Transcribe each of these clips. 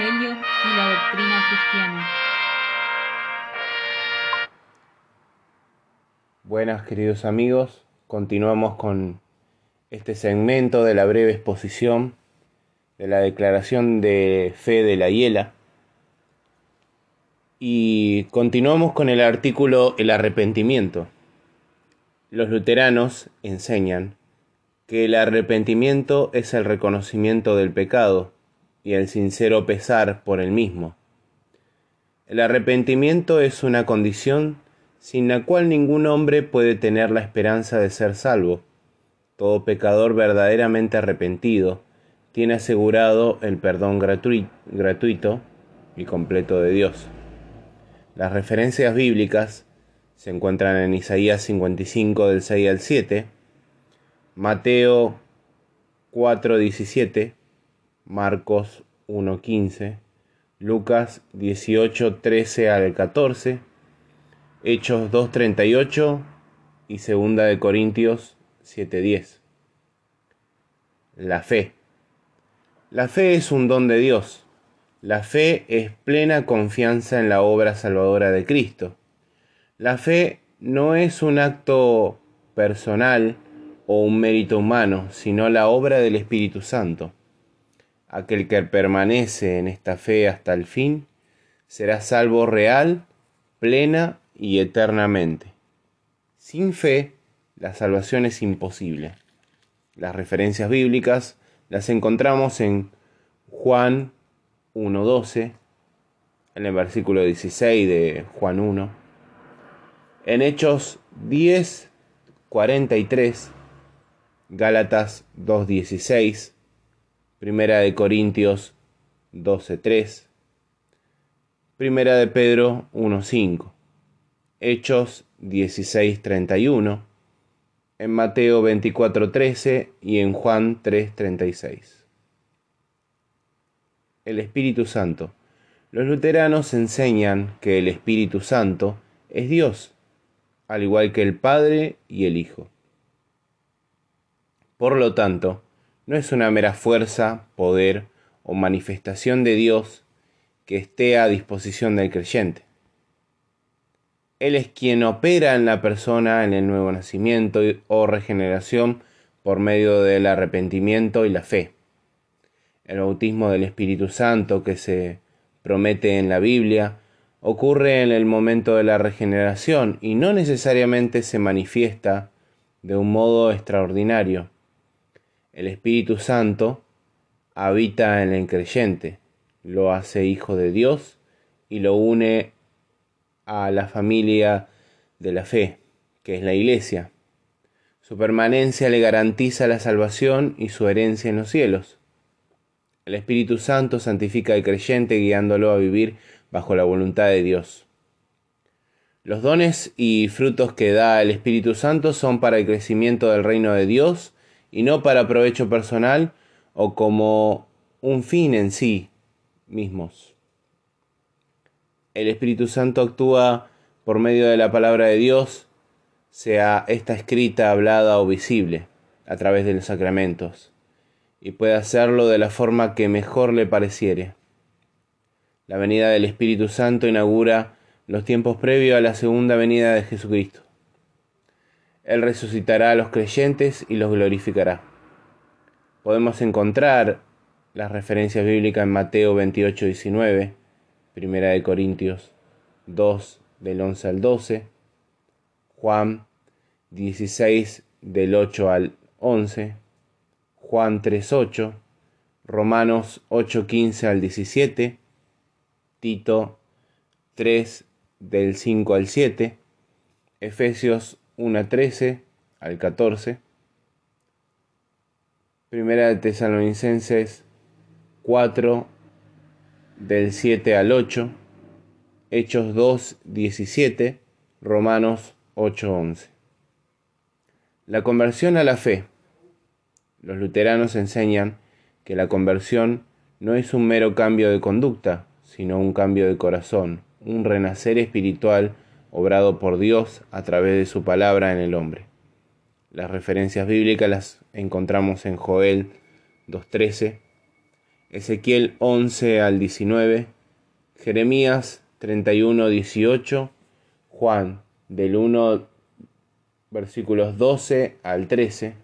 Y la doctrina cristiana. Buenas queridos amigos, continuamos con este segmento de la breve exposición de la declaración de fe de la hiela y continuamos con el artículo El arrepentimiento. Los luteranos enseñan que el arrepentimiento es el reconocimiento del pecado y el sincero pesar por el mismo. El arrepentimiento es una condición sin la cual ningún hombre puede tener la esperanza de ser salvo. Todo pecador verdaderamente arrepentido tiene asegurado el perdón gratuito y completo de Dios. Las referencias bíblicas se encuentran en Isaías 55 del 6 al 7, Mateo 4, 17, Marcos 1, 15, Lucas 18, 13 al 14, Hechos 2, 38 y Segunda de Corintios 7, 10. La fe. La fe es un don de Dios la fe es plena confianza en la obra salvadora de Cristo. La fe no es un acto personal o un mérito humano, sino la obra del Espíritu Santo. Aquel que permanece en esta fe hasta el fin será salvo real, plena y eternamente. Sin fe, la salvación es imposible. Las referencias bíblicas las encontramos en Juan 1.12, en el versículo 16 de Juan 1, en Hechos 10.43, Gálatas 2.16, Primera de Corintios 12.3, Primera de Pedro 1.5, Hechos 16.31, en Mateo 24.13 y en Juan 3.36 el Espíritu Santo. Los luteranos enseñan que el Espíritu Santo es Dios, al igual que el Padre y el Hijo. Por lo tanto, no es una mera fuerza, poder o manifestación de Dios que esté a disposición del creyente. Él es quien opera en la persona en el nuevo nacimiento o regeneración por medio del arrepentimiento y la fe el bautismo del Espíritu Santo que se promete en la Biblia, ocurre en el momento de la regeneración y no necesariamente se manifiesta de un modo extraordinario. El Espíritu Santo habita en el creyente, lo hace hijo de Dios y lo une a la familia de la fe, que es la iglesia. Su permanencia le garantiza la salvación y su herencia en los cielos. El Espíritu Santo santifica al creyente guiándolo a vivir bajo la voluntad de Dios. Los dones y frutos que da el Espíritu Santo son para el crecimiento del reino de Dios y no para provecho personal o como un fin en sí mismos. El Espíritu Santo actúa por medio de la palabra de Dios, sea esta escrita, hablada o visible, a través de los sacramentos y puede hacerlo de la forma que mejor le pareciere. La venida del Espíritu Santo inaugura los tiempos previos a la segunda venida de Jesucristo. Él resucitará a los creyentes y los glorificará. Podemos encontrar las referencias bíblicas en Mateo 28, 19, Primera de Corintios 2, del 11 al 12, Juan 16, del 8 al 11, Juan 3.8, Romanos 8.15 al 17, Tito 3 del 5 al 7, Efesios 1.13 al 14, Primera de Tesalonicenses 4 del 7 al 8, Hechos 2, 17, Romanos 8, 11. La conversión a la fe. Los luteranos enseñan que la conversión no es un mero cambio de conducta, sino un cambio de corazón, un renacer espiritual obrado por Dios a través de su palabra en el hombre. Las referencias bíblicas las encontramos en Joel 2.13, Ezequiel 11 al 19, Jeremías 31, 18, Juan del 1, versículos 12 al 13,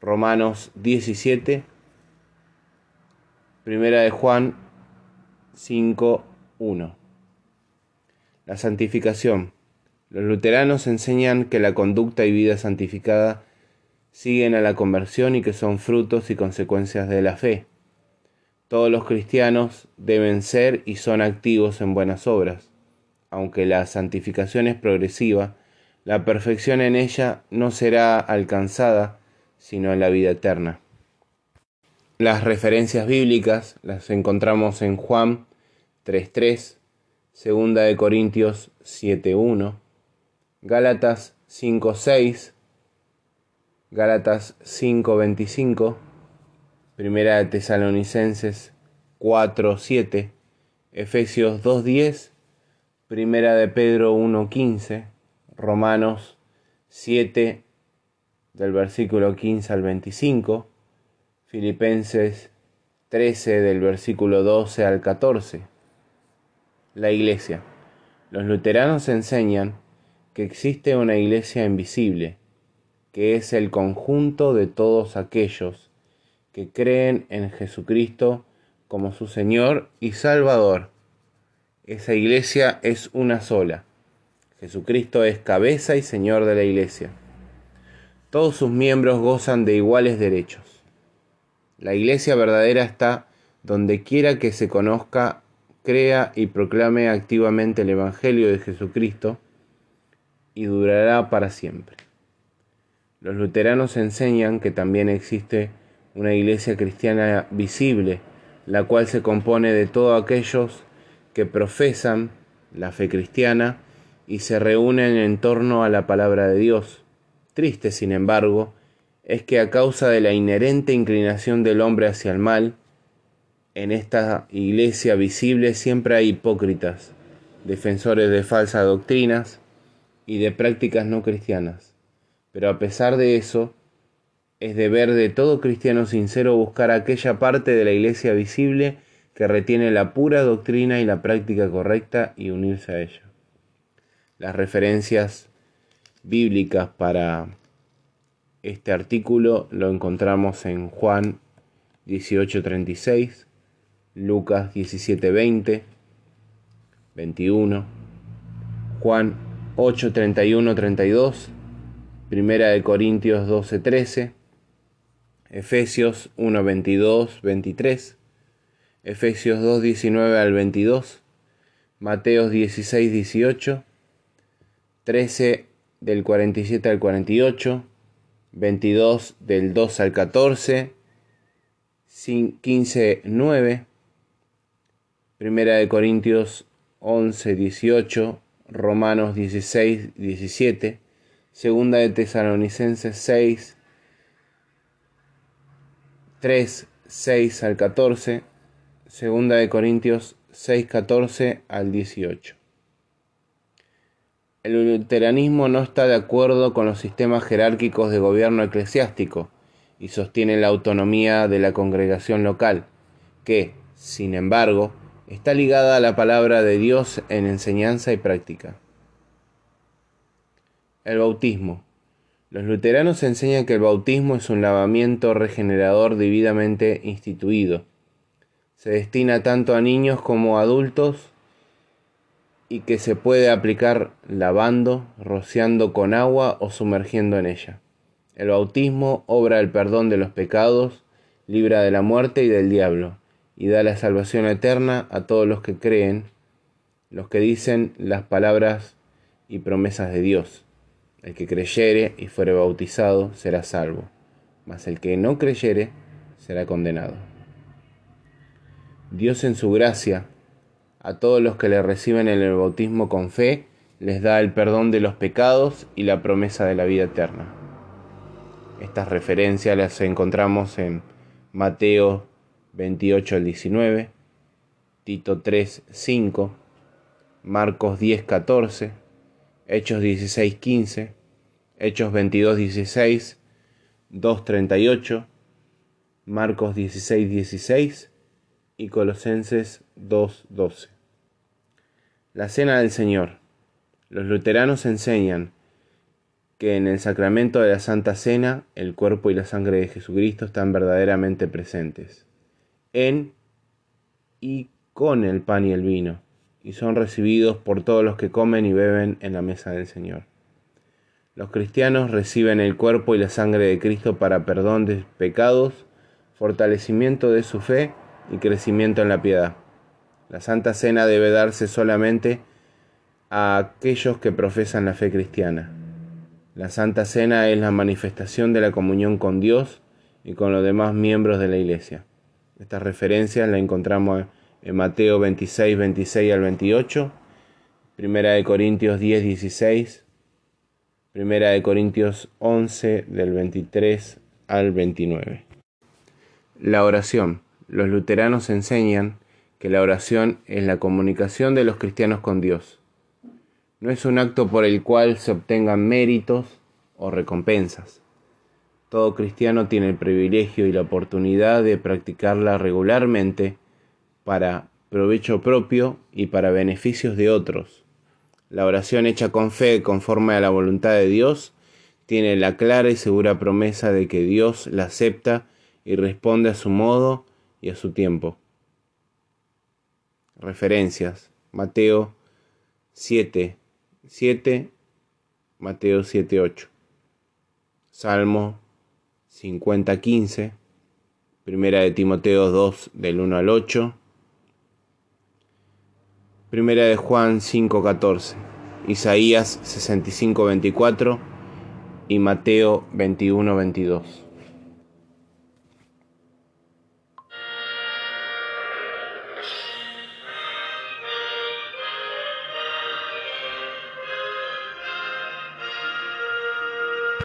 Romanos 17, Primera de Juan 5, 1. La santificación. Los luteranos enseñan que la conducta y vida santificada siguen a la conversión y que son frutos y consecuencias de la fe. Todos los cristianos deben ser y son activos en buenas obras. Aunque la santificación es progresiva, la perfección en ella no será alcanzada sino en la vida eterna. Las referencias bíblicas las encontramos en Juan 3.3, Segunda de Corintios 7.1, Gálatas 5.6, Gálatas 5.25, Primera de Tesalonicenses 4.7, Efesios 2.10, Primera de Pedro 1.15, Romanos 7 del versículo 15 al 25, Filipenses 13 del versículo 12 al 14. La iglesia. Los luteranos enseñan que existe una iglesia invisible, que es el conjunto de todos aquellos que creen en Jesucristo como su Señor y Salvador. Esa iglesia es una sola. Jesucristo es cabeza y Señor de la iglesia. Todos sus miembros gozan de iguales derechos. La iglesia verdadera está donde quiera que se conozca, crea y proclame activamente el Evangelio de Jesucristo y durará para siempre. Los luteranos enseñan que también existe una iglesia cristiana visible, la cual se compone de todos aquellos que profesan la fe cristiana y se reúnen en torno a la palabra de Dios Triste, sin embargo, es que a causa de la inherente inclinación del hombre hacia el mal, en esta iglesia visible siempre hay hipócritas, defensores de falsas doctrinas y de prácticas no cristianas. Pero a pesar de eso, es deber de todo cristiano sincero buscar aquella parte de la iglesia visible que retiene la pura doctrina y la práctica correcta y unirse a ella. Las referencias bíblicas para este artículo lo encontramos en Juan 18:36, Lucas 17:20, 21, Juan 8:31, 32, Primera de Corintios 12:13, Efesios 1:22, 23, Efesios 2:19 al 22, Mateos 16:18, 13 del 47 al 48, 22 del 2 al 14, 15, 9, Primera de Corintios 11, 18, Romanos 16, 17, Segunda de Tesalonicenses 6, 3, 6 al 14, Segunda de Corintios 6, 14 al 18. El luteranismo no está de acuerdo con los sistemas jerárquicos de gobierno eclesiástico y sostiene la autonomía de la congregación local, que, sin embargo, está ligada a la palabra de Dios en enseñanza y práctica. El bautismo. Los luteranos enseñan que el bautismo es un lavamiento regenerador debidamente instituido. Se destina tanto a niños como a adultos y que se puede aplicar lavando, rociando con agua o sumergiendo en ella. El bautismo obra el perdón de los pecados, libra de la muerte y del diablo, y da la salvación eterna a todos los que creen, los que dicen las palabras y promesas de Dios. El que creyere y fuere bautizado será salvo, mas el que no creyere será condenado. Dios en su gracia a todos los que le reciben en el bautismo con fe, les da el perdón de los pecados y la promesa de la vida eterna. Estas referencias las encontramos en Mateo 28 al 19, Tito 3, 5, Marcos 10, 14, Hechos 16, 15, Hechos 22, 16, 2, 38, Marcos 16, 16, y Colosenses 2.12. La Cena del Señor. Los luteranos enseñan que en el sacramento de la Santa Cena el cuerpo y la sangre de Jesucristo están verdaderamente presentes, en y con el pan y el vino, y son recibidos por todos los que comen y beben en la mesa del Señor. Los cristianos reciben el cuerpo y la sangre de Cristo para perdón de pecados, fortalecimiento de su fe y crecimiento en la piedad. La Santa Cena debe darse solamente a aquellos que profesan la fe cristiana. La Santa Cena es la manifestación de la comunión con Dios y con los demás miembros de la Iglesia. Estas referencias las encontramos en Mateo 26, 26 al 28, Primera de Corintios 10, 16, Primera de Corintios 11 del 23 al 29. La oración. Los luteranos enseñan que la oración es la comunicación de los cristianos con Dios. No es un acto por el cual se obtengan méritos o recompensas. Todo cristiano tiene el privilegio y la oportunidad de practicarla regularmente para provecho propio y para beneficios de otros. La oración hecha con fe conforme a la voluntad de Dios tiene la clara y segura promesa de que Dios la acepta y responde a su modo y a su tiempo. Referencias. Mateo 7, 7, Mateo 7, 8. Salmo 50, 15. Primera de Timoteo 2, del 1 al 8. Primera de Juan 5, 14. Isaías 65, 24 y Mateo 21, 22.